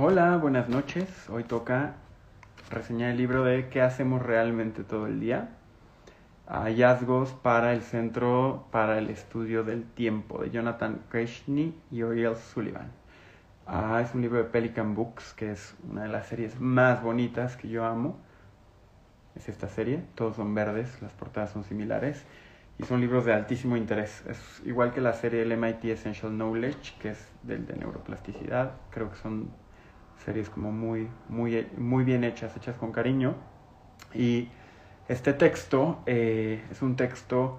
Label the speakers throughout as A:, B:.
A: Hola, buenas noches. Hoy toca reseñar el libro de ¿Qué hacemos realmente todo el día? Hallazgos para el Centro para el Estudio del Tiempo de Jonathan Kreshny y Oriel Sullivan. Ah, es un libro de Pelican Books, que es una de las series más bonitas que yo amo. Es esta serie, todos son verdes, las portadas son similares y son libros de altísimo interés. Es igual que la serie el MIT Essential Knowledge, que es del de neuroplasticidad. Creo que son series como muy, muy, muy bien hechas, hechas con cariño. Y este texto eh, es un texto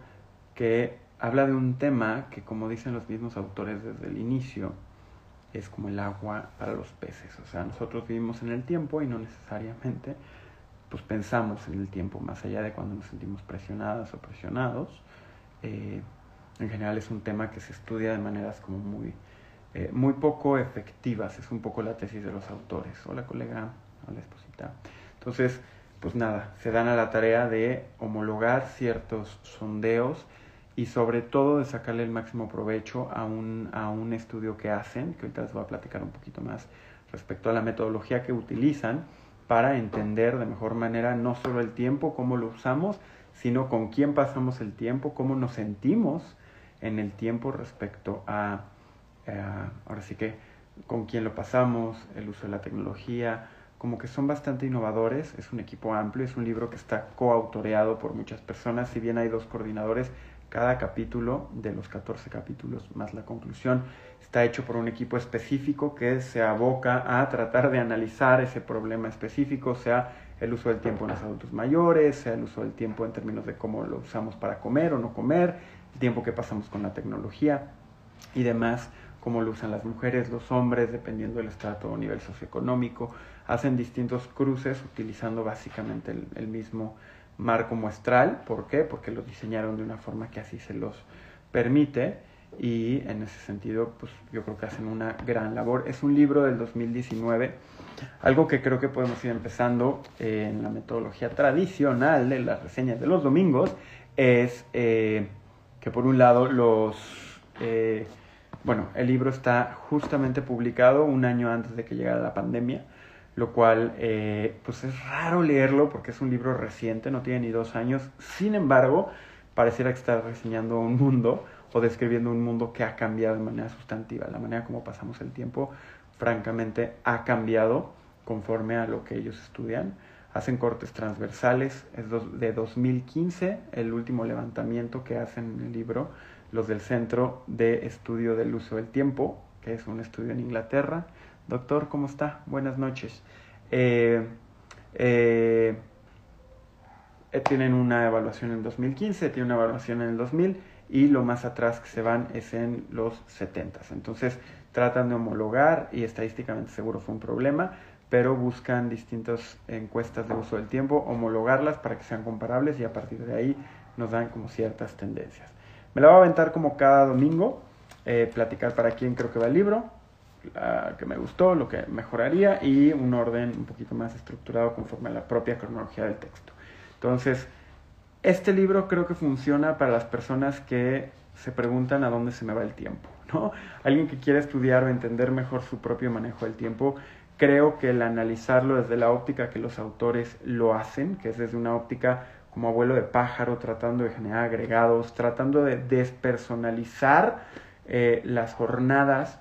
A: que habla de un tema que, como dicen los mismos autores desde el inicio, es como el agua para los peces. O sea, nosotros vivimos en el tiempo y no necesariamente pues pensamos en el tiempo, más allá de cuando nos sentimos presionadas o presionados. Eh, en general es un tema que se estudia de maneras como muy, eh, muy poco efectivas, es un poco la tesis de los autores. Hola colega, hola esposita. Entonces, pues nada, se dan a la tarea de homologar ciertos sondeos y sobre todo de sacarle el máximo provecho a un, a un estudio que hacen, que ahorita les voy a platicar un poquito más respecto a la metodología que utilizan para entender de mejor manera no solo el tiempo, cómo lo usamos, sino con quién pasamos el tiempo, cómo nos sentimos en el tiempo respecto a, ahora sí que, con quién lo pasamos, el uso de la tecnología, como que son bastante innovadores, es un equipo amplio, es un libro que está coautoreado por muchas personas, si bien hay dos coordinadores, cada capítulo de los 14 capítulos más la conclusión está hecho por un equipo específico que se aboca a tratar de analizar ese problema específico, sea el uso del tiempo en los adultos mayores, sea el uso del tiempo en términos de cómo lo usamos para comer o no comer, el tiempo que pasamos con la tecnología y demás, cómo lo usan las mujeres, los hombres, dependiendo del estrato o nivel socioeconómico, hacen distintos cruces utilizando básicamente el, mismo marco muestral. ¿Por qué? Porque lo diseñaron de una forma que así se los permite y en ese sentido pues yo creo que hacen una gran labor. Es un libro del 2019, algo que creo que podemos ir empezando en la metodología tradicional de las reseñas de los domingos es eh, que por un lado los... Eh, bueno, el libro está justamente publicado un año antes de que llegara la pandemia lo cual eh, pues es raro leerlo porque es un libro reciente, no tiene ni dos años, sin embargo pareciera que está reseñando un mundo o describiendo un mundo que ha cambiado de manera sustantiva, la manera como pasamos el tiempo francamente ha cambiado conforme a lo que ellos estudian. Hacen cortes transversales, es de 2015 el último levantamiento que hacen en el libro, los del Centro de Estudio del Uso del Tiempo, que es un estudio en Inglaterra, Doctor, ¿cómo está? Buenas noches. Eh, eh, eh, tienen una evaluación en 2015, tienen una evaluación en el 2000 y lo más atrás que se van es en los 70. Entonces tratan de homologar y estadísticamente seguro fue un problema, pero buscan distintas encuestas de uso del tiempo, homologarlas para que sean comparables y a partir de ahí nos dan como ciertas tendencias. Me la voy a aventar como cada domingo, platicar para quién creo que va el libro, que me gustó, lo que mejoraría y un orden un poquito más estructurado conforme a la propia cronología del texto. Entonces, este libro creo que funciona para las personas que se preguntan a dónde se me va el tiempo, ¿no? Alguien que quiere estudiar o entender mejor su propio manejo del tiempo, creo que el analizarlo desde la óptica que los autores lo hacen, que es desde una óptica como abuelo de pájaro, tratando de generar agregados, tratando de despersonalizar eh, las jornadas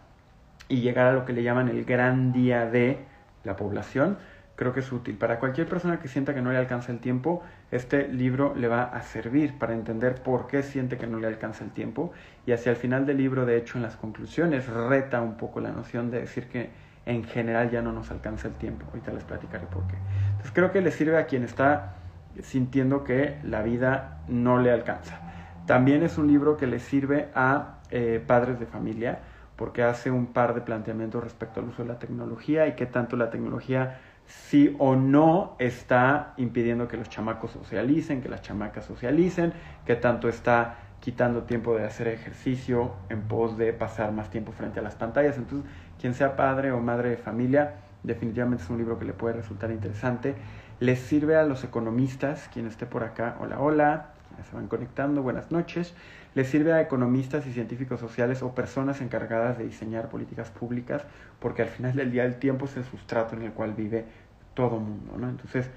A: y llegar a lo que le llaman el gran día de la población, creo que es útil. Para cualquier persona que sienta que no le alcanza el tiempo, este libro le va a servir para entender por qué siente que no le alcanza el tiempo y hacia el final del libro, de hecho, en las conclusiones, reta un poco la noción de decir que en general ya no nos alcanza el tiempo. Ahorita les platicaré por qué. Entonces creo que le sirve a quien está sintiendo que la vida no le alcanza. También es un libro que le sirve a eh, padres de familia porque hace un par de planteamientos respecto al uso de la tecnología y qué tanto la tecnología sí o no está impidiendo que los chamacos socialicen, que las chamacas socialicen, qué tanto está quitando tiempo de hacer ejercicio en pos de pasar más tiempo frente a las pantallas. Entonces, quien sea padre o madre de familia, definitivamente es un libro que le puede resultar interesante. Les sirve a los economistas, quien esté por acá, hola, hola, se van conectando, buenas noches. Le sirve a economistas y científicos sociales o personas encargadas de diseñar políticas públicas, porque al final del día el tiempo es el sustrato en el cual vive todo mundo, ¿no? Entonces,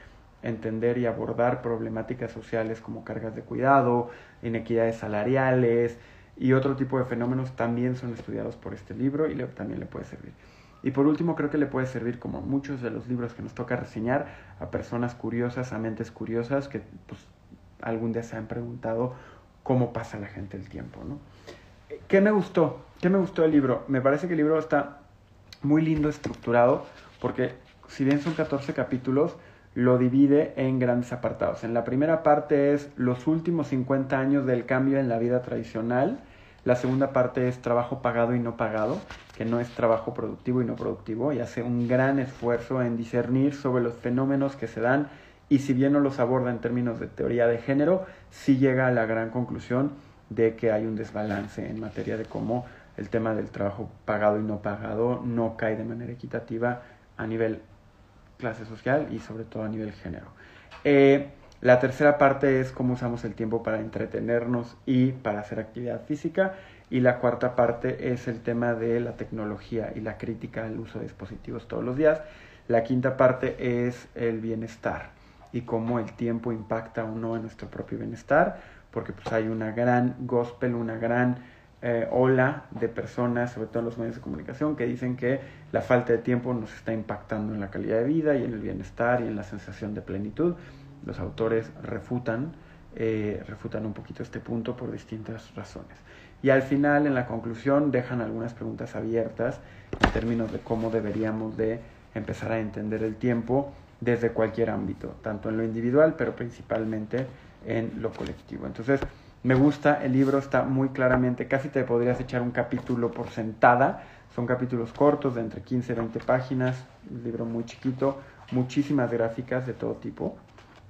A: entender y abordar problemáticas sociales como cargas de cuidado, inequidades salariales y otro tipo de fenómenos también son estudiados por este libro y le, también le puede servir. Y por último, creo que le puede servir, como muchos de los libros que nos toca reseñar, a personas curiosas, a mentes curiosas que pues, algún día se han preguntado cómo pasa la gente el tiempo. ¿no? ¿Qué me gustó? ¿Qué me gustó del libro? Me parece que el libro está muy lindo estructurado porque si bien son 14 capítulos, lo divide en grandes apartados. En la primera parte es los últimos 50 años del cambio en la vida tradicional. La segunda parte es trabajo pagado y no pagado, que no es trabajo productivo y no productivo, y hace un gran esfuerzo en discernir sobre los fenómenos que se dan y si bien no los aborda en términos de teoría de género, sí llega a la gran conclusión de que hay un desbalance en materia de cómo el tema del trabajo pagado y no pagado no cae de manera equitativa a nivel clase social y sobre todo a nivel género. Eh, la tercera parte es cómo usamos el tiempo para entretenernos y para hacer actividad física. Y la cuarta parte es el tema de la tecnología y la crítica al uso de dispositivos todos los días. La quinta parte es el bienestar y cómo el tiempo impacta o no en nuestro propio bienestar, porque pues hay una gran gospel, una gran eh, ola de personas, sobre todo en los medios de comunicación, que dicen que la falta de tiempo nos está impactando en la calidad de vida y en el bienestar y en la sensación de plenitud. Los autores refutan, eh, refutan un poquito este punto por distintas razones. Y al final, en la conclusión, dejan algunas preguntas abiertas en términos de cómo deberíamos de empezar a entender el tiempo desde cualquier ámbito, tanto en lo individual, pero principalmente en lo colectivo. Entonces, me gusta, el libro está muy claramente, casi te podrías echar un capítulo por sentada. Son capítulos cortos de entre 15 y 20 páginas, un libro muy chiquito, muchísimas gráficas de todo tipo,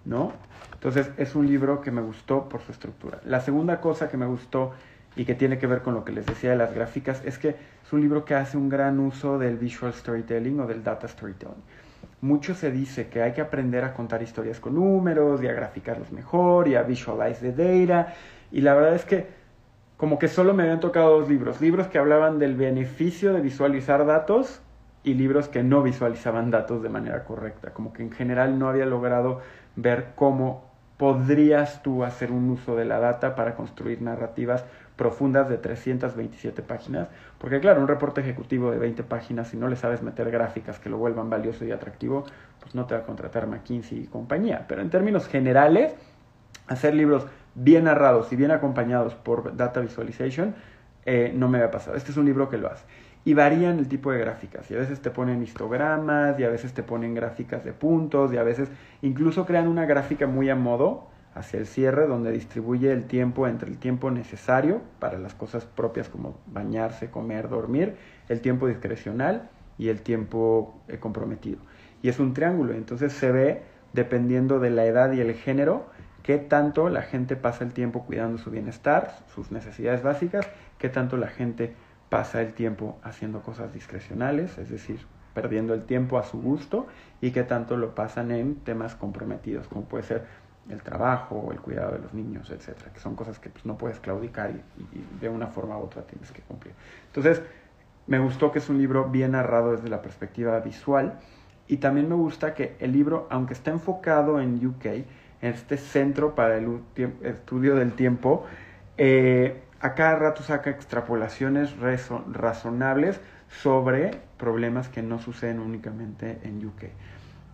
A: ¿no? Entonces es un libro que me gustó por su estructura. La segunda cosa que me gustó y que tiene que ver con lo que les decía de las gráficas es que es un libro que hace un gran uso del visual storytelling o del data storytelling. Mucho se dice que hay que aprender a contar historias con números y a graficarlos mejor y a visualize the data y la verdad es que como que solo me habían tocado dos libros. Libros que hablaban del beneficio de visualizar datos y libros que no visualizaban datos de manera correcta. Como que en general no había logrado ver cómo podrías tú hacer un uso de la data para construir narrativas profundas de 327 páginas. Porque claro, un reporte ejecutivo de 20 páginas, si no le sabes meter gráficas que lo vuelvan valioso y atractivo, pues no te va a contratar McKinsey y compañía. Pero en términos generales, hacer libros bien narrados y bien acompañados por Data Visualization, eh, no me había pasado. Este es un libro que lo hace. Y varían el tipo de gráficas. Y a veces te ponen histogramas, y a veces te ponen gráficas de puntos, y a veces incluso crean una gráfica muy a modo hacia el cierre, donde distribuye el tiempo entre el tiempo necesario para las cosas propias como bañarse, comer, dormir, el tiempo discrecional y el tiempo eh, comprometido. Y es un triángulo, entonces se ve, dependiendo de la edad y el género, qué tanto la gente pasa el tiempo cuidando su bienestar, sus necesidades básicas, qué tanto la gente pasa el tiempo haciendo cosas discrecionales, es decir, perdiendo el tiempo a su gusto, y qué tanto lo pasan en temas comprometidos, como puede ser el trabajo el cuidado de los niños, etcétera, que son cosas que pues, no puedes claudicar y, de una forma u otra tienes que cumplir. Entonces, me gustó que es un libro bien narrado desde la perspectiva visual y también me gusta que el libro, aunque está enfocado en UK, este centro para el estudio del tiempo, eh, a cada rato saca extrapolaciones razonables sobre problemas que no suceden únicamente en UK.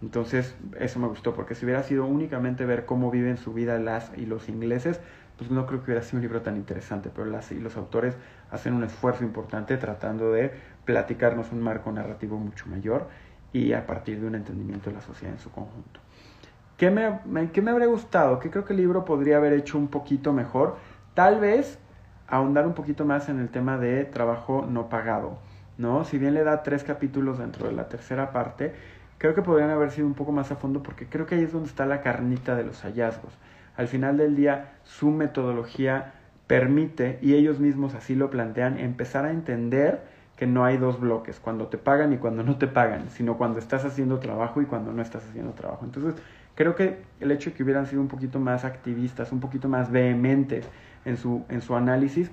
A: Entonces, eso me gustó, porque si hubiera sido únicamente ver cómo viven su vida las y los ingleses, pues no creo que hubiera sido un libro tan interesante, pero las y los autores hacen un esfuerzo importante tratando de platicarnos un marco narrativo mucho mayor y a partir de un entendimiento de la sociedad en su conjunto. ¿Qué me, ¿Qué me habría gustado? ¿Qué creo que el libro podría haber hecho un poquito mejor? Tal vez ahondar un poquito más en el tema de trabajo no pagado, ¿no? Si bien le da tres capítulos dentro de la tercera parte, creo que podrían haber sido un poco más a fondo porque creo que ahí es donde está la carnita de los hallazgos. Al final del día, su metodología permite, y ellos mismos así lo plantean, empezar a entender que no hay dos bloques, cuando te pagan y cuando no te pagan, sino cuando estás haciendo trabajo y cuando no estás haciendo trabajo. Entonces, Creo que el hecho de que hubieran sido un poquito más activistas, un poquito más vehementes en su, en su análisis,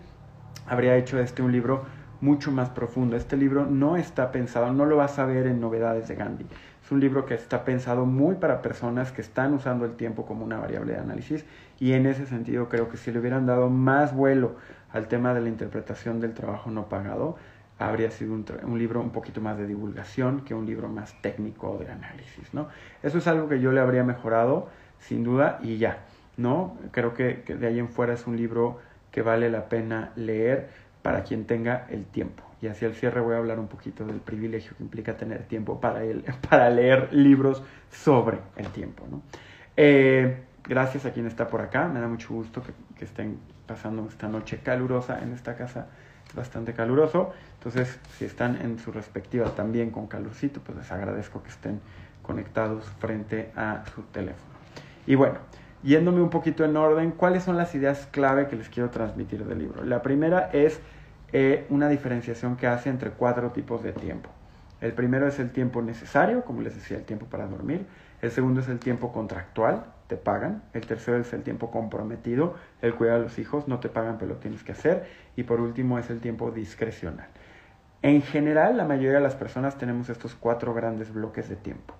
A: habría hecho este un libro mucho más profundo. Este libro no está pensado, no lo vas a ver en Novedades de Gandhi. Es un libro que está pensado muy para personas que están usando el tiempo como una variable de análisis y en ese sentido creo que si le hubieran dado más vuelo al tema de la interpretación del trabajo no pagado, habría sido un, un, libro un poquito más de divulgación que un libro más técnico de análisis, ¿no? Eso es algo que yo le habría mejorado, sin duda, y ya, ¿no? Creo que, de ahí en fuera es un libro que vale la pena leer para quien tenga el tiempo. Y hacia el cierre voy a hablar un poquito del privilegio que implica tener tiempo para, él, para leer libros sobre el tiempo, ¿no? Eh, gracias a quien está por acá, me da mucho gusto que, que estén pasando esta noche calurosa en esta casa bastante caluroso. Entonces, si están en su respectiva también con calorcito, pues les agradezco que estén conectados frente a su teléfono. Y bueno, yéndome un poquito en orden, ¿cuáles son las ideas clave que les quiero transmitir del libro? La primera es eh, una diferenciación que hace entre cuatro tipos de tiempo. El primero es el tiempo necesario, como les decía, el tiempo para dormir. El segundo es el tiempo contractual, te pagan. El tercero es el tiempo comprometido, el cuidado de los hijos, no te pagan, pero lo tienes que hacer. Y por último es el tiempo discrecional. En general, la mayoría de las personas tenemos estos cuatro grandes bloques de tiempo.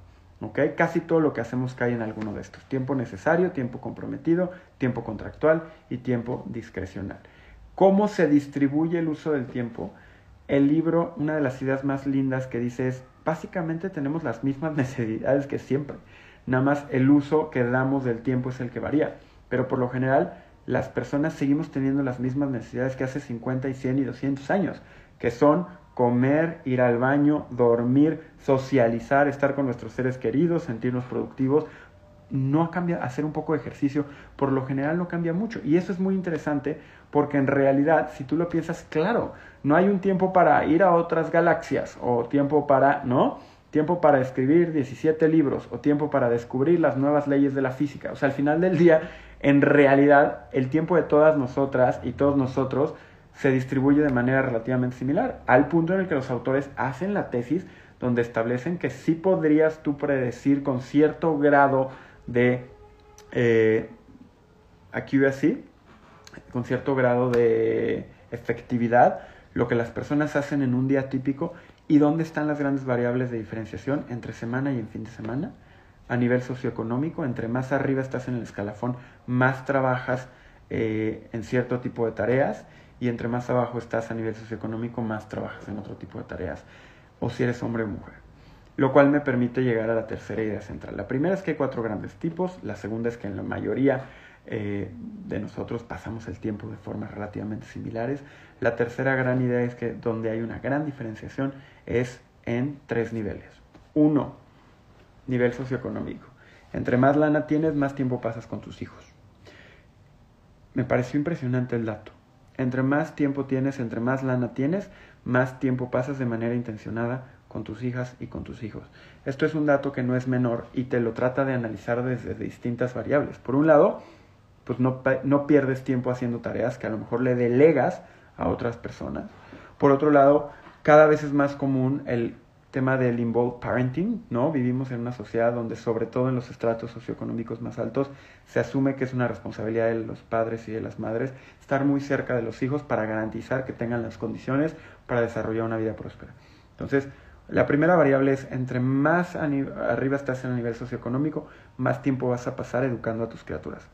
A: Casi todo lo que hacemos cae en alguno de estos. Tiempo necesario, tiempo comprometido, tiempo contractual y tiempo discrecional. ¿Cómo se distribuye el uso del tiempo? El libro, una de las ideas más lindas que dice es, básicamente tenemos las mismas necesidades que siempre. Nada más el uso que damos del tiempo es el que varía. Pero por lo general, las personas seguimos teniendo las mismas necesidades que hace 50 y 100 y 200 años, que son comer, ir al baño, dormir, socializar, estar con nuestros seres queridos, sentirnos productivos. No cambia, hacer un poco de ejercicio, por lo general no cambia mucho. Y eso es muy interesante porque en realidad, si tú lo piensas, claro, no hay un tiempo para ir a otras galaxias o tiempo para, ¿no? tiempo para escribir 17 libros o tiempo para descubrir las nuevas leyes de la física. O sea, al final del día, en realidad, el tiempo de todas nosotras y todos nosotros se distribuye de manera relativamente similar, al punto en el que los autores hacen la tesis donde establecen que sí podrías tú predecir con cierto grado de eh, accuracy, con cierto grado de efectividad, lo que las personas hacen en un día típico ¿Y dónde están las grandes variables de diferenciación entre semana y en fin de semana? A nivel socioeconómico, entre más arriba estás en el escalafón, más trabajas eh, en cierto tipo de tareas y entre más abajo estás a nivel socioeconómico, más trabajas en otro tipo de tareas, o si eres hombre o mujer. Lo cual me permite llegar a la tercera idea central. La primera es que hay cuatro grandes tipos, la segunda es que en la mayoría eh, de nosotros pasamos el tiempo de formas relativamente similares. La tercera gran idea es que donde hay una gran diferenciación es en tres niveles. Uno, nivel socioeconómico. Entre más lana tienes, más tiempo pasas con tus hijos. Me pareció impresionante el dato. Entre más tiempo tienes, entre más lana tienes, más tiempo pasas de manera intencionada con tus hijas y con tus hijos. Esto es un dato que no es menor y te lo trata de analizar desde distintas variables. Por un lado, pues no, no pierdes tiempo haciendo tareas que a lo mejor le delegas a otras personas. Por otro lado, cada vez es más común el tema del involved parenting, ¿no? Vivimos en una sociedad donde, sobre todo en los estratos socioeconómicos más altos, se asume que es una responsabilidad de los padres y de las madres estar muy cerca de los hijos para garantizar que tengan las condiciones para desarrollar una vida próspera. Entonces, la primera variable es, entre más arriba estás en el nivel socioeconómico, más tiempo vas a pasar educando a tus criaturas.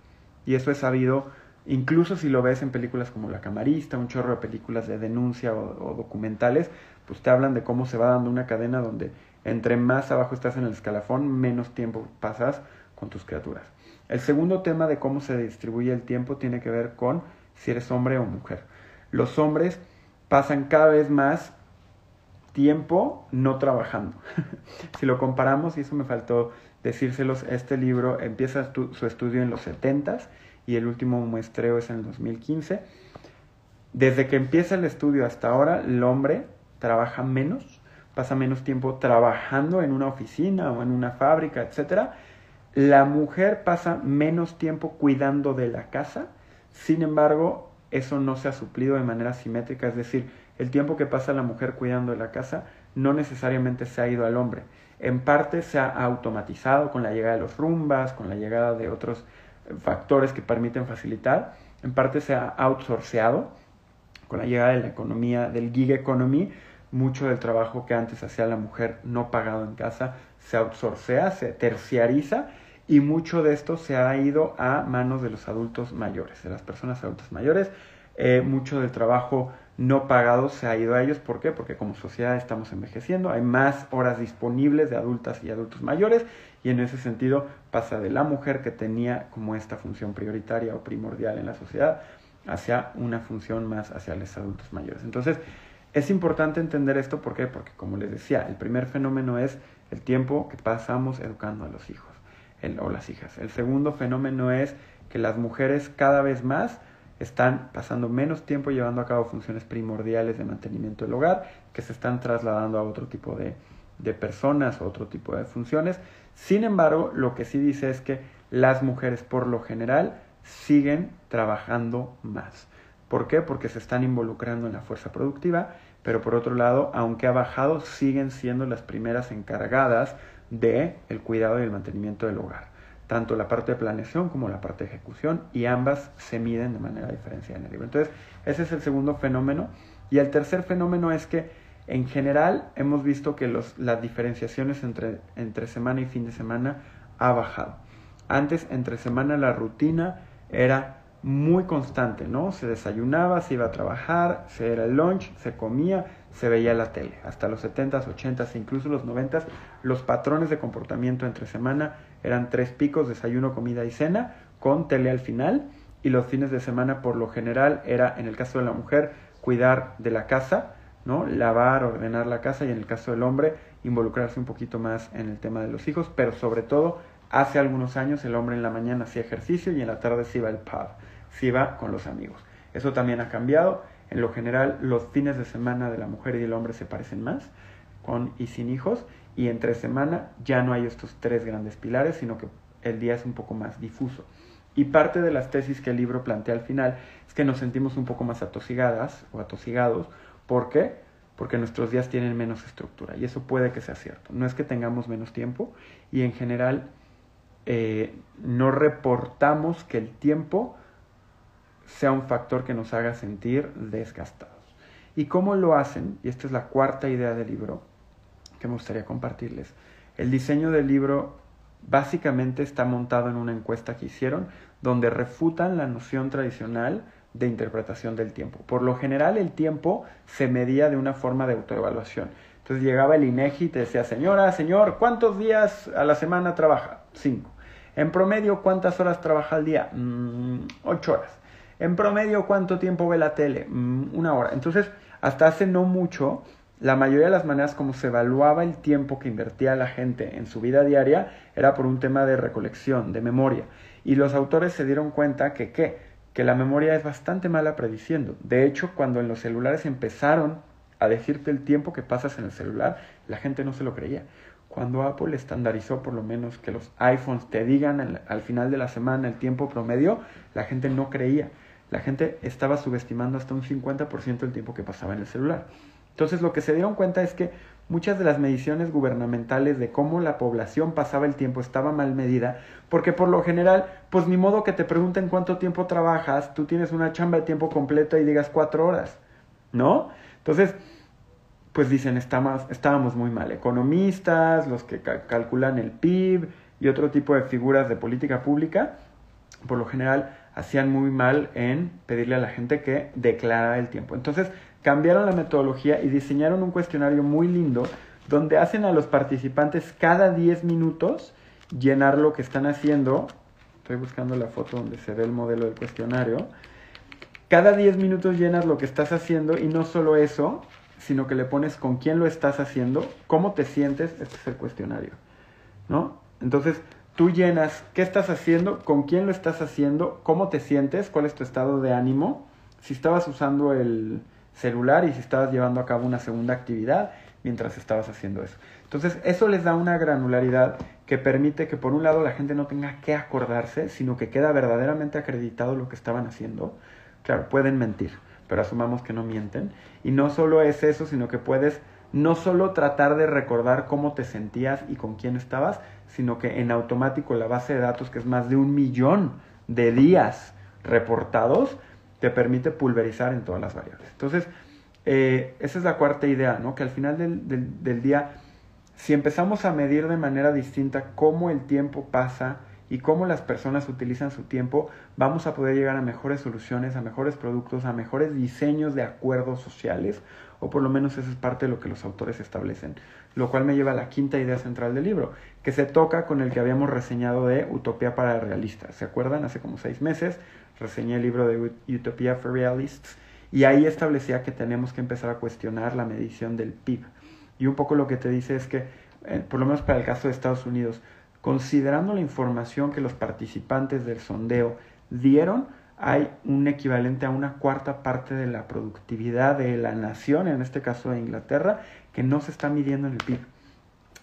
A: Y eso es sabido, incluso si lo ves en películas como La Camarista, un chorro de películas de denuncia o, documentales, pues te hablan de cómo se va dando una cadena donde entre más abajo estás en el escalafón, menos tiempo pasas con tus criaturas. El segundo tema de cómo se distribuye el tiempo tiene que ver con si eres hombre o mujer. Los hombres pasan cada vez más tiempo no trabajando. si lo comparamos, y eso me faltó decírselos, este libro empieza su estudio en los 70 y el último muestreo es en el 2015. Desde que empieza el estudio hasta ahora, el hombre trabaja menos, pasa menos tiempo trabajando en una oficina o en una fábrica, etc. La mujer pasa menos tiempo cuidando de la casa, sin embargo, eso no se ha suplido de manera simétrica, es decir, el tiempo que pasa la mujer cuidando de la casa no necesariamente se ha ido al hombre. en parte se ha automatizado con la llegada de los rumbas, con la llegada de otros factores que permiten facilitar, en parte se ha outsourceado con la llegada de la economía, del gig economy, mucho del trabajo que antes hacía la mujer no pagado en casa se outsourcea, se terciariza y mucho de esto se ha ido a manos de los adultos mayores, de las personas adultas mayores. Eh, mucho del trabajo no pagado se ha ido a ellos. ¿Por qué? Porque como sociedad estamos envejeciendo, hay más horas disponibles de adultas y adultos mayores y en ese sentido pasa de la mujer que tenía como esta función prioritaria o primordial en la sociedad hacia una función más hacia los adultos mayores. Entonces, es importante entender esto, ¿por qué? Porque como les decía, el primer fenómeno es el tiempo que pasamos educando a los hijos o las hijas. El segundo fenómeno es que las mujeres cada vez más están pasando menos tiempo llevando a cabo funciones primordiales de mantenimiento del hogar, que se están trasladando a otro tipo de, de personas, otro tipo de funciones. Sin embargo, lo que sí dice es que las mujeres por lo general siguen trabajando más. ¿Por qué? Porque se están involucrando en la fuerza productiva, pero por otro lado, aunque ha bajado, siguen siendo las primeras encargadas de el cuidado y el mantenimiento del hogar. Tanto la parte de planeación como la parte de ejecución y ambas se miden de manera diferenciada en el libro. Entonces, ese es el segundo fenómeno. Y el tercer fenómeno es que en general hemos visto que los, las diferenciaciones entre, entre semana y fin de semana ha bajado. Antes, entre semana, la rutina era muy constante, ¿no? Se desayunaba, se iba a trabajar, se era el lunch, se comía, se veía la tele. Hasta los 70s, 80s, incluso los 90s, los patrones de comportamiento entre semana eran tres picos, desayuno, comida y cena, con tele al final. Y los fines de semana, por lo general, era, en el caso de la mujer, cuidar de la casa, ¿no? Lavar, ordenar la casa y en el caso del hombre, involucrarse un poquito más en el tema de los hijos, pero sobre todo, hace algunos años el hombre en la mañana hacía ejercicio y en la tarde se iba al pub si va con los amigos. Eso también ha cambiado. En lo general, los fines de semana de la mujer y del hombre se parecen más, con y sin hijos, y entre semana ya no hay estos tres grandes pilares, sino que el día es un poco más difuso. Y parte de las tesis que el libro plantea al final es que nos sentimos un poco más atosigadas o atosigados. ¿Por qué? Porque nuestros días tienen menos estructura. Y eso puede que sea cierto. No es que tengamos menos tiempo y en general eh, no reportamos que el tiempo sea un factor que nos haga sentir desgastados. ¿Y cómo lo hacen? Y esta es la cuarta idea del libro que me gustaría compartirles. El diseño del libro básicamente está montado en una encuesta que hicieron donde refutan la noción tradicional de interpretación del tiempo. Por lo general el tiempo se medía de una forma de autoevaluación. Entonces llegaba el INEGI y te decía, señora, señor, ¿cuántos días a la semana trabaja? Cinco. En promedio, ¿cuántas horas trabaja al día? Mm, ocho horas. En promedio, ¿cuánto tiempo ve la tele? Mm, una hora. Entonces, hasta hace no mucho, la mayoría de las maneras como se evaluaba el tiempo que invertía la gente en su vida diaria era por un tema de recolección, de memoria. Y los autores se dieron cuenta que, ¿qué? que la memoria es bastante mala prediciendo. De hecho, cuando en los celulares empezaron a decirte el tiempo que pasas en el celular, la gente no se lo creía. Cuando Apple estandarizó por lo menos que los iPhones te digan al final de la semana el tiempo promedio, la gente no creía la gente estaba subestimando hasta un 50% del tiempo que pasaba en el celular. Entonces lo que se dieron cuenta es que muchas de las mediciones gubernamentales de cómo la población pasaba el tiempo estaba mal medida, porque por lo general, pues ni modo que te pregunten cuánto tiempo trabajas, tú tienes una chamba de tiempo completo y digas cuatro horas, ¿no? Entonces, pues dicen, estamos, estábamos muy mal. Economistas, los que calculan el PIB y otro tipo de figuras de política pública, por lo general hacían muy mal en pedirle a la gente que declarara el tiempo. Entonces cambiaron la metodología y diseñaron un cuestionario muy lindo donde hacen a los participantes cada 10 minutos llenar lo que están haciendo. Estoy buscando la foto donde se ve el modelo del cuestionario. Cada 10 minutos llenas lo que estás haciendo y no solo eso, sino que le pones con quién lo estás haciendo, cómo te sientes, este es el cuestionario, ¿no? Entonces, tú llenas qué estás haciendo, con quién lo estás haciendo, cómo te sientes, cuál es tu estado de ánimo, si estabas usando el celular y si estabas llevando a cabo una segunda actividad mientras estabas haciendo eso. Entonces, eso les da una granularidad que permite que por un lado la gente no tenga que acordarse, sino que queda verdaderamente acreditado lo que estaban haciendo. Claro, pueden mentir, pero asumamos que no mienten. Y no solo es eso, sino que puedes no solo tratar de recordar cómo te sentías y con quién estabas, sino que en automático la base de datos, que es más de un millón de días reportados, te permite pulverizar en todas las variables. Entonces, eh, esa es la cuarta idea, ¿no? Que al final del, del día, si empezamos a medir de manera distinta cómo el tiempo pasa, y cómo las personas utilizan su tiempo, vamos a poder llegar a mejores soluciones, a mejores productos, a mejores diseños de acuerdos sociales, o por lo menos eso es parte de lo que los autores establecen. Lo cual me lleva a la quinta idea central del libro, que se toca con el que habíamos reseñado de Utopía para Realistas. ¿Se acuerdan? Hace como seis meses reseñé el libro de Utopía for Realists y ahí establecía que tenemos que empezar a cuestionar la medición del PIB. Y un poco lo que te dice es que, eh, por lo menos para el caso de Estados Unidos, Considerando la información que los participantes del sondeo dieron, hay un equivalente a una cuarta parte de la productividad de la nación, en este caso de Inglaterra, que no se está midiendo en el PIB.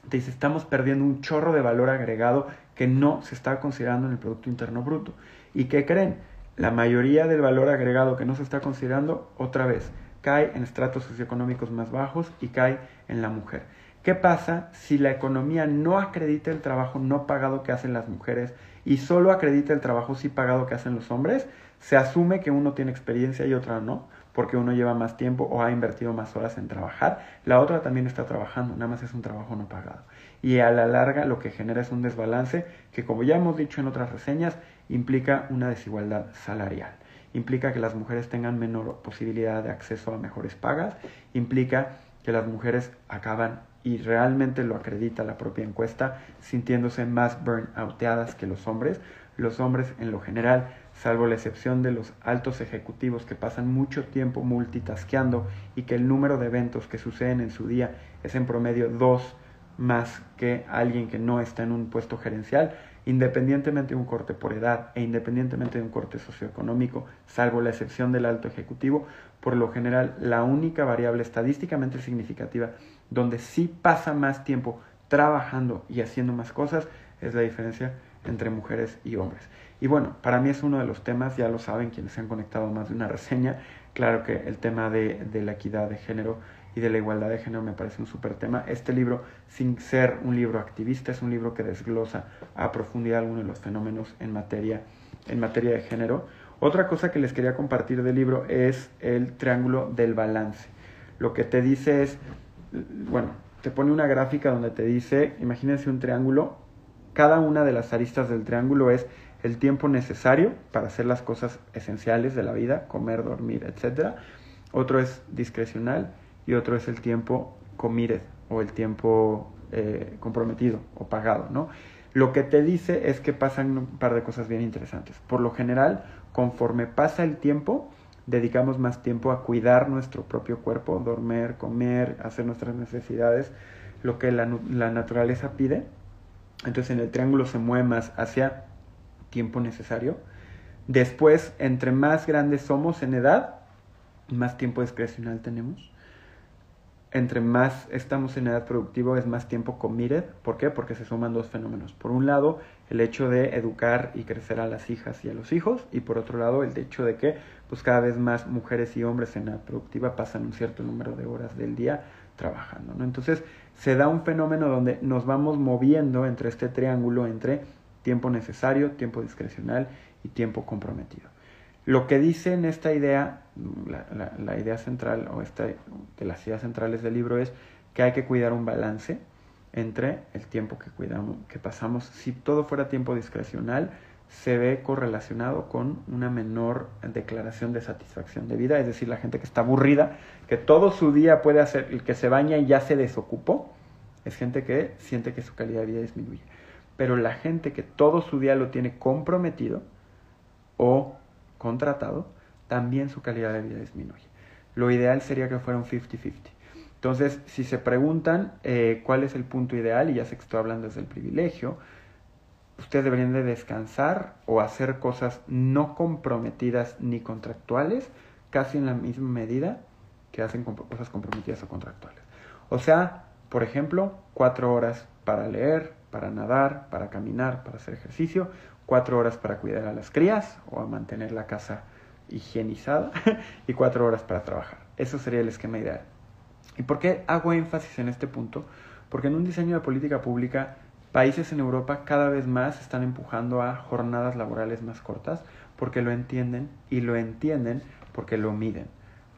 A: Te dice, estamos perdiendo un chorro de valor agregado que no se está considerando en el Producto Interno Bruto. ¿Y qué creen? La mayoría del valor agregado que no se está considerando, otra vez, cae en estratos socioeconómicos más bajos y cae en la mujer. ¿Qué pasa si la economía no acredita el trabajo no pagado que hacen las mujeres y solo acredita el trabajo sí pagado que hacen los hombres? Se asume que uno tiene experiencia y otra no, porque uno lleva más tiempo o ha invertido más horas en trabajar. La otra también está trabajando, nada más es un trabajo no pagado. Y a la larga lo que genera es un desbalance que, como ya hemos dicho en otras reseñas, implica una desigualdad salarial implica que las mujeres tengan menor posibilidad de acceso a mejores pagas, implica que las mujeres acaban y realmente lo acredita la propia encuesta, sintiéndose más burnouteadas que los hombres. Los hombres en lo general, salvo la excepción de los altos ejecutivos que pasan mucho tiempo multitasqueando y que el número de eventos que suceden en su día es en promedio dos más que alguien que no está en un puesto gerencial, independientemente de un corte por edad e independientemente de un corte socioeconómico, salvo la excepción del alto ejecutivo, por lo general la única variable estadísticamente significativa donde sí pasa más tiempo trabajando y haciendo más cosas es la diferencia entre mujeres y hombres. Y bueno, para mí es uno de los temas, ya lo saben quienes se han conectado más de una reseña, claro que el tema de, de la equidad de género y de la igualdad de género me parece un súper tema. Este libro, sin ser un libro activista, es un libro que desglosa a profundidad algunos de los fenómenos en materia, en materia de género. Otra cosa que les quería compartir del libro es el triángulo del balance. Lo que te dice es, bueno, te pone una gráfica donde te dice, imagínense un triángulo, cada una de las aristas del triángulo es el tiempo necesario para hacer las cosas esenciales de la vida, comer, dormir, etc. Otro es discrecional y otro es el tiempo committed o el tiempo eh, comprometido o pagado, ¿no? Lo que te dice es que pasan un par de cosas bien interesantes. Por lo general, conforme pasa el tiempo, dedicamos más tiempo a cuidar nuestro propio cuerpo, dormir, comer, hacer nuestras necesidades, lo que la, la naturaleza pide. Entonces en el triángulo se mueve más hacia tiempo necesario. Después, entre más grandes somos en edad, más tiempo discrecional tenemos entre más estamos en edad productiva es más tiempo committed. ¿Por qué? Porque se suman dos fenómenos. Por un lado, el hecho de educar y crecer a las hijas y a los hijos, y por otro lado, el hecho de que pues cada vez más mujeres y hombres en edad productiva pasan un cierto número de horas del día trabajando. ¿no? Entonces, se da un fenómeno donde nos vamos moviendo entre este triángulo entre tiempo necesario, tiempo discrecional y tiempo comprometido. Lo que dice en esta idea, la, idea central o esta, de las ideas centrales del libro es que hay que cuidar un balance entre el tiempo que cuidamos, que pasamos. Si todo fuera tiempo discrecional, se ve correlacionado con una menor declaración de satisfacción de vida, es decir, la gente que está aburrida, que todo su día puede hacer, el que se baña y ya se desocupó, es gente que siente que su calidad de vida disminuye. Pero la gente que todo su día lo tiene comprometido o contratado, también su calidad de vida disminuye. Lo ideal sería que fuera un 50-50. Entonces, si se preguntan eh, cuál es el punto ideal, y ya sé que estoy hablando desde el privilegio, ustedes deberían de descansar o hacer cosas no comprometidas ni contractuales, casi en la misma medida que hacen cosas comprometidas o contractuales. O sea, por ejemplo, cuatro horas para leer, para nadar, para caminar, para hacer ejercicio, cuatro horas para cuidar a las crías o a mantener la casa higienizada y cuatro horas para trabajar. Eso sería el esquema ideal. ¿Y por qué hago énfasis en este punto? Porque en un diseño de política pública, países en Europa cada vez más están empujando a jornadas laborales más cortas porque lo entienden y lo entienden porque lo miden.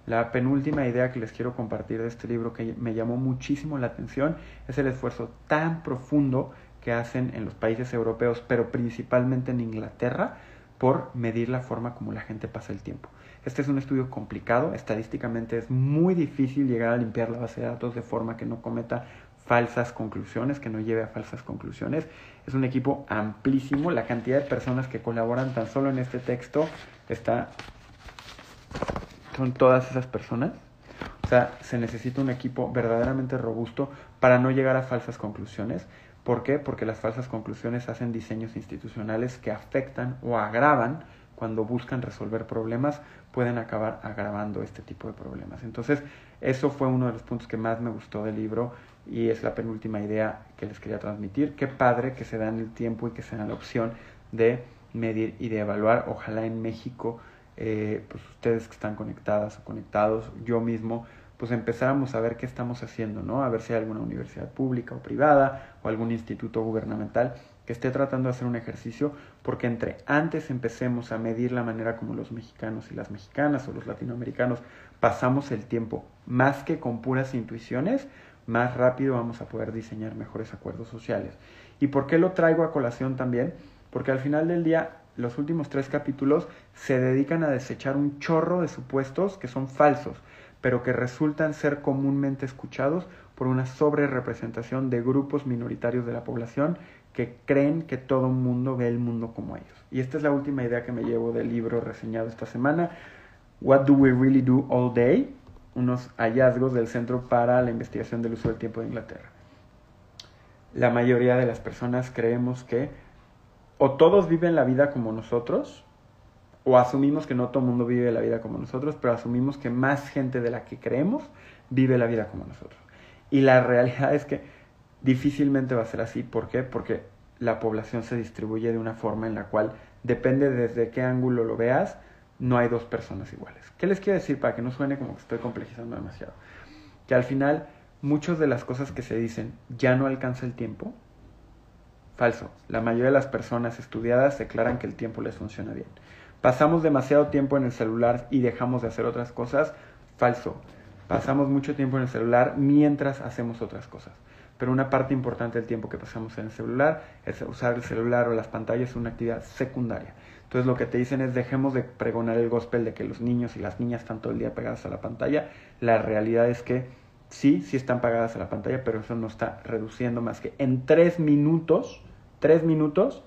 A: La penúltima idea que les quiero compartir de este libro que me llamó muchísimo la atención es el esfuerzo tan profundo que hacen en los países europeos, pero principalmente en Inglaterra, por medir la forma como la gente pasa el tiempo. Este es un estudio complicado, estadísticamente es muy difícil llegar a limpiar la base de datos de forma que no cometa falsas conclusiones, que no lleve a falsas conclusiones. Es un equipo amplísimo, la cantidad de personas que colaboran tan solo en este texto está son todas esas personas. O sea, se necesita un equipo verdaderamente robusto para no llegar a falsas conclusiones. ¿Por qué? Porque las falsas conclusiones hacen diseños institucionales que afectan o agravan cuando buscan resolver problemas, pueden acabar agravando este tipo de problemas. Entonces, eso fue uno de los puntos que más me gustó del libro y es la penúltima idea que les quería transmitir. Qué padre que se dan el tiempo y que se dan la opción de medir y de evaluar. Ojalá en México, eh, pues ustedes que están conectadas o conectados, yo mismo, pues empezáramos a ver qué estamos haciendo, ¿no? A ver si hay alguna universidad pública o privada o algún instituto gubernamental que esté tratando de hacer un ejercicio, porque entre antes empecemos a medir la manera como los mexicanos y las mexicanas o los latinoamericanos pasamos el tiempo, más que con puras intuiciones, más rápido vamos a poder diseñar mejores acuerdos sociales. ¿Y por qué lo traigo a colación también? Porque al final del día los últimos tres capítulos se dedican a desechar un chorro de supuestos que son falsos, pero que resultan ser comúnmente escuchados por una sobrerepresentación de grupos minoritarios de la población que creen que todo el mundo ve el mundo como ellos. Y esta es la última idea que me llevo del libro reseñado esta semana, What Do We Really Do All Day? unos hallazgos del Centro para la Investigación del Uso del Tiempo de Inglaterra. La mayoría de las personas creemos que o todos viven la vida como nosotros, o asumimos que no todo el mundo vive la vida como nosotros, pero asumimos que más gente de la que creemos vive la vida como nosotros. Y la realidad es que difícilmente va a ser así. ¿Por qué? Porque la población se distribuye de una forma en la cual depende desde qué ángulo lo veas, no hay dos personas iguales. ¿Qué les quiero decir para que no suene como que estoy complejizando demasiado? Que al final muchas de las cosas que se dicen ya no alcanza el tiempo. Falso. La mayoría de las personas estudiadas declaran que el tiempo les funciona bien. Pasamos demasiado tiempo en el celular y dejamos de hacer otras cosas. Falso. Pasamos mucho tiempo en el celular mientras hacemos otras cosas. Pero una parte importante del tiempo que pasamos en el celular es usar el celular o las pantallas es una actividad secundaria. Entonces lo que te dicen es dejemos de pregonar el gospel de que los niños y las niñas están todo el día pegadas a la pantalla. La realidad es que sí, sí están pegadas a la pantalla, pero eso no está reduciendo más que en tres minutos, tres minutos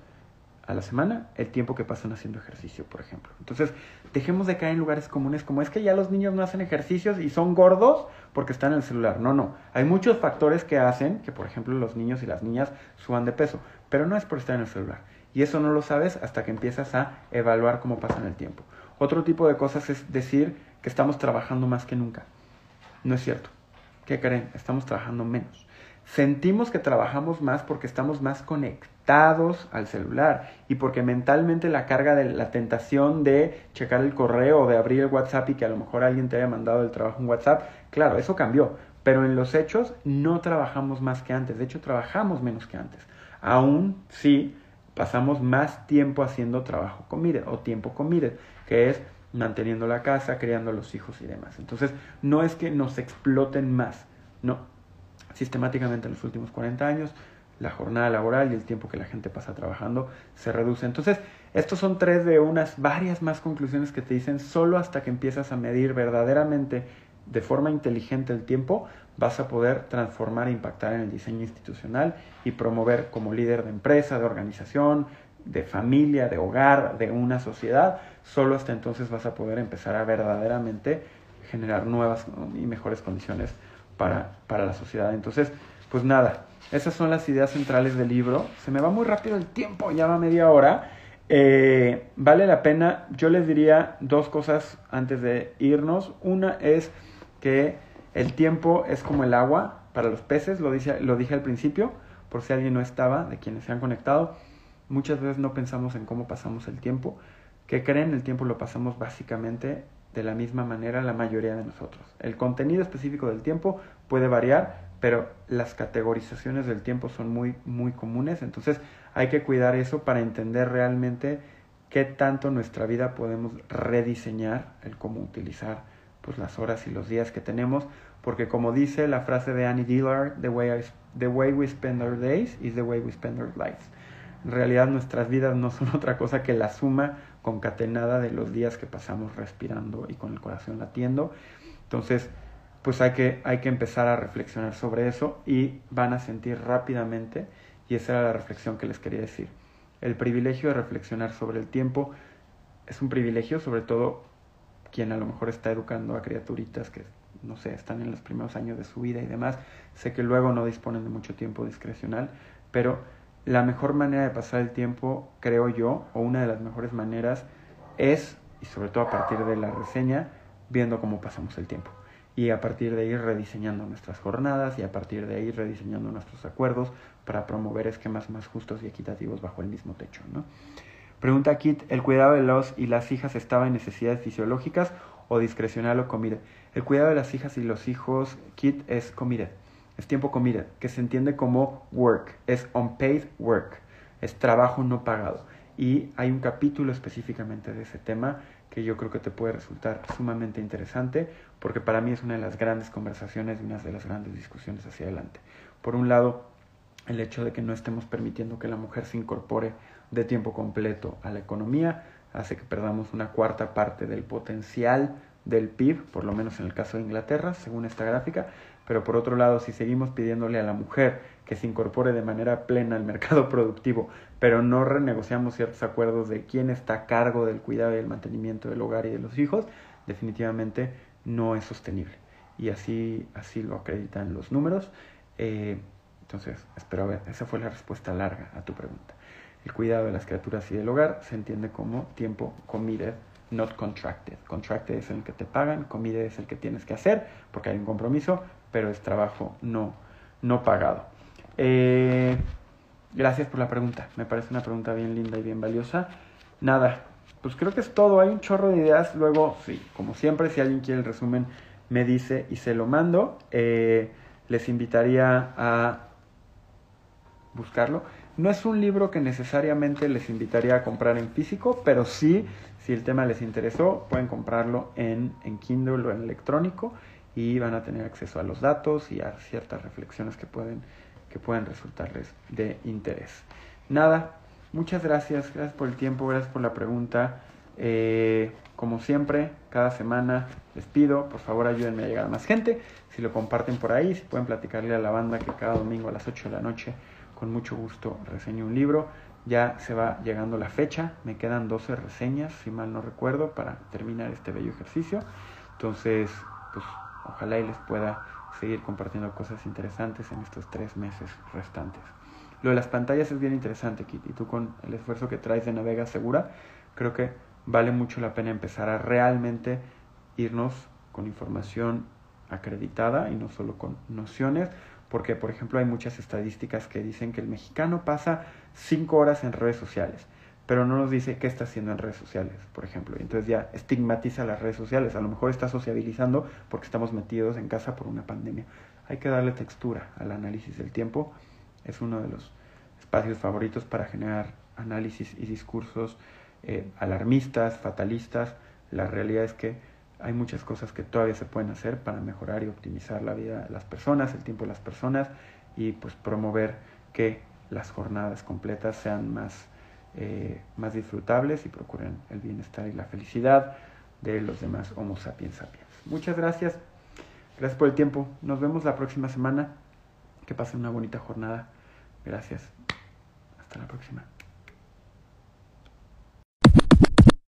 A: a la semana el tiempo que pasan haciendo ejercicio, por ejemplo. Entonces, dejemos de caer en lugares comunes como es que ya los niños no hacen ejercicios y son gordos porque están en el celular. No, no. Hay muchos factores que hacen que, por ejemplo, los niños y las niñas suban de peso, pero no es por estar en el celular. Y eso no lo sabes hasta que empiezas a evaluar cómo pasa en el tiempo. Otro tipo de cosas es decir que estamos trabajando más que nunca. No es cierto. ¿Qué creen? Estamos trabajando menos. Sentimos que trabajamos más porque estamos más conectados al celular y porque mentalmente la carga de la tentación de checar el correo o de abrir el WhatsApp y que a lo mejor alguien te haya mandado el trabajo en WhatsApp, claro, eso cambió, pero en los hechos no trabajamos más que antes, de hecho trabajamos menos que antes. Aún sí pasamos más tiempo haciendo trabajo con o tiempo con que es manteniendo la casa, criando a los hijos y demás. Entonces, no es que nos exploten más, no. Sistemáticamente en los últimos 40 años, la jornada laboral y el tiempo que la gente pasa trabajando se reduce. Entonces, estos son tres de unas varias más conclusiones que te dicen solo hasta que empiezas a medir verdaderamente de forma inteligente el tiempo, vas a poder transformar e impactar en el diseño institucional y promover como líder de empresa, de organización, de familia, de hogar, de una sociedad. Solo hasta entonces vas a poder empezar a verdaderamente generar nuevas y mejores condiciones para, para la sociedad. Entonces, pues nada, esas son las ideas centrales del libro. Se me va muy rápido el tiempo, ya va media hora. Eh, vale la pena, yo les diría dos cosas antes de irnos. Una es que el tiempo es como el agua para los peces, lo, dice, lo dije al principio, por si alguien no estaba, de quienes se han conectado. Muchas veces no pensamos en cómo pasamos el tiempo. ¿Qué creen? El tiempo lo pasamos básicamente de la misma manera la mayoría de nosotros. El contenido específico del tiempo puede variar, pero las categorizaciones del tiempo son muy, muy comunes, entonces hay que cuidar eso para entender realmente qué tanto nuestra vida podemos rediseñar, el cómo utilizar pues, las horas y los días que tenemos, porque como dice la frase de Annie Dillard, the way, the way we spend our days is the way we spend our lives. En realidad nuestras vidas no son otra cosa que la suma concatenada de los días que pasamos respirando y con el corazón latiendo. Entonces, pues hay que, hay que empezar a reflexionar sobre eso y van a sentir rápidamente, y esa era la reflexión que les quería decir. El privilegio de reflexionar sobre el tiempo es un privilegio, sobre todo quien a lo mejor está educando a criaturitas que, no sé, están en los primeros años de su vida y demás. Sé que luego no disponen de mucho tiempo discrecional, pero la mejor manera de pasar el tiempo, creo yo, o una de las mejores maneras, es, y sobre todo a partir de la reseña, viendo cómo pasamos el tiempo. Y a partir de ahí rediseñando nuestras jornadas y a partir de ahí rediseñando nuestros acuerdos para promover esquemas más justos y equitativos bajo el mismo techo. ¿no? Pregunta Kit, ¿el cuidado de los y las hijas estaba en necesidades fisiológicas o discrecional o comida? El cuidado de las hijas y los hijos, Kit, es comida es tiempo comida, que se entiende como work, es unpaid work, es trabajo no pagado. Y hay un capítulo específicamente de ese tema que yo creo que te puede resultar sumamente interesante, porque para mí es una de las grandes conversaciones y una de las grandes discusiones hacia adelante. Por un lado, el hecho de que no estemos permitiendo que la mujer se incorpore de tiempo completo a la economía hace que perdamos una cuarta parte del potencial del PIB, por lo menos en el caso de Inglaterra, según esta gráfica, pero por otro lado, si seguimos pidiéndole a la mujer que se incorpore de manera plena al mercado productivo, pero no renegociamos ciertos acuerdos de quién está a cargo del cuidado y el mantenimiento del hogar y de los hijos, definitivamente no es sostenible. Y así, así lo acreditan los números. Eh, entonces, espero ver, esa fue la respuesta larga a tu pregunta. El cuidado de las criaturas y del hogar se entiende como tiempo committed not contracted. Contracted es el que te pagan, comida es el que tienes que hacer porque hay un compromiso, pero es trabajo no, no pagado. Eh, gracias por la pregunta, me parece una pregunta bien linda y bien valiosa. Nada, pues creo que es todo, hay un chorro de ideas, luego, sí, como siempre, si alguien quiere el resumen, me dice y se lo mando. Eh, les invitaría a buscarlo. No es un libro que necesariamente les invitaría a comprar en físico, pero sí, si el tema les interesó, pueden comprarlo en, en Kindle o en electrónico y van a tener acceso a los datos y a ciertas reflexiones que pueden, que pueden resultarles de interés. Nada, muchas gracias, gracias por el tiempo, gracias por la pregunta. Eh, como siempre, cada semana les pido, por favor ayúdenme a llegar a más gente. Si lo comparten por ahí, si pueden platicarle a la banda que cada domingo a las 8 de la noche con mucho gusto reseño un libro. Ya se va llegando la fecha, me quedan 12 reseñas, si mal no recuerdo, para terminar este bello ejercicio. Entonces, pues ojalá y les pueda seguir compartiendo cosas interesantes en estos tres meses restantes. Lo de las pantallas es bien interesante, Kit, y tú con el esfuerzo que traes de Navega Segura, creo que vale mucho la pena empezar a realmente irnos con información acreditada y no solo con nociones, porque por ejemplo hay muchas estadísticas que dicen que el mexicano pasa cinco horas en redes sociales, pero no nos dice qué está haciendo en redes sociales, por ejemplo. Entonces ya estigmatiza las redes sociales. A lo mejor está sociabilizando porque estamos metidos en casa por una pandemia. Hay que darle textura al análisis del tiempo. Es uno de los espacios favoritos para generar análisis y discursos eh, alarmistas, fatalistas. La realidad es que hay muchas cosas que todavía se pueden hacer para mejorar y optimizar la vida de las personas, el tiempo de las personas y pues promover que las jornadas completas sean más, eh, más disfrutables y procuren el bienestar y la felicidad de los demás Homo sapiens sapiens. Muchas gracias. Gracias por el tiempo. Nos vemos la próxima semana. Que pasen una bonita jornada. Gracias. Hasta la próxima.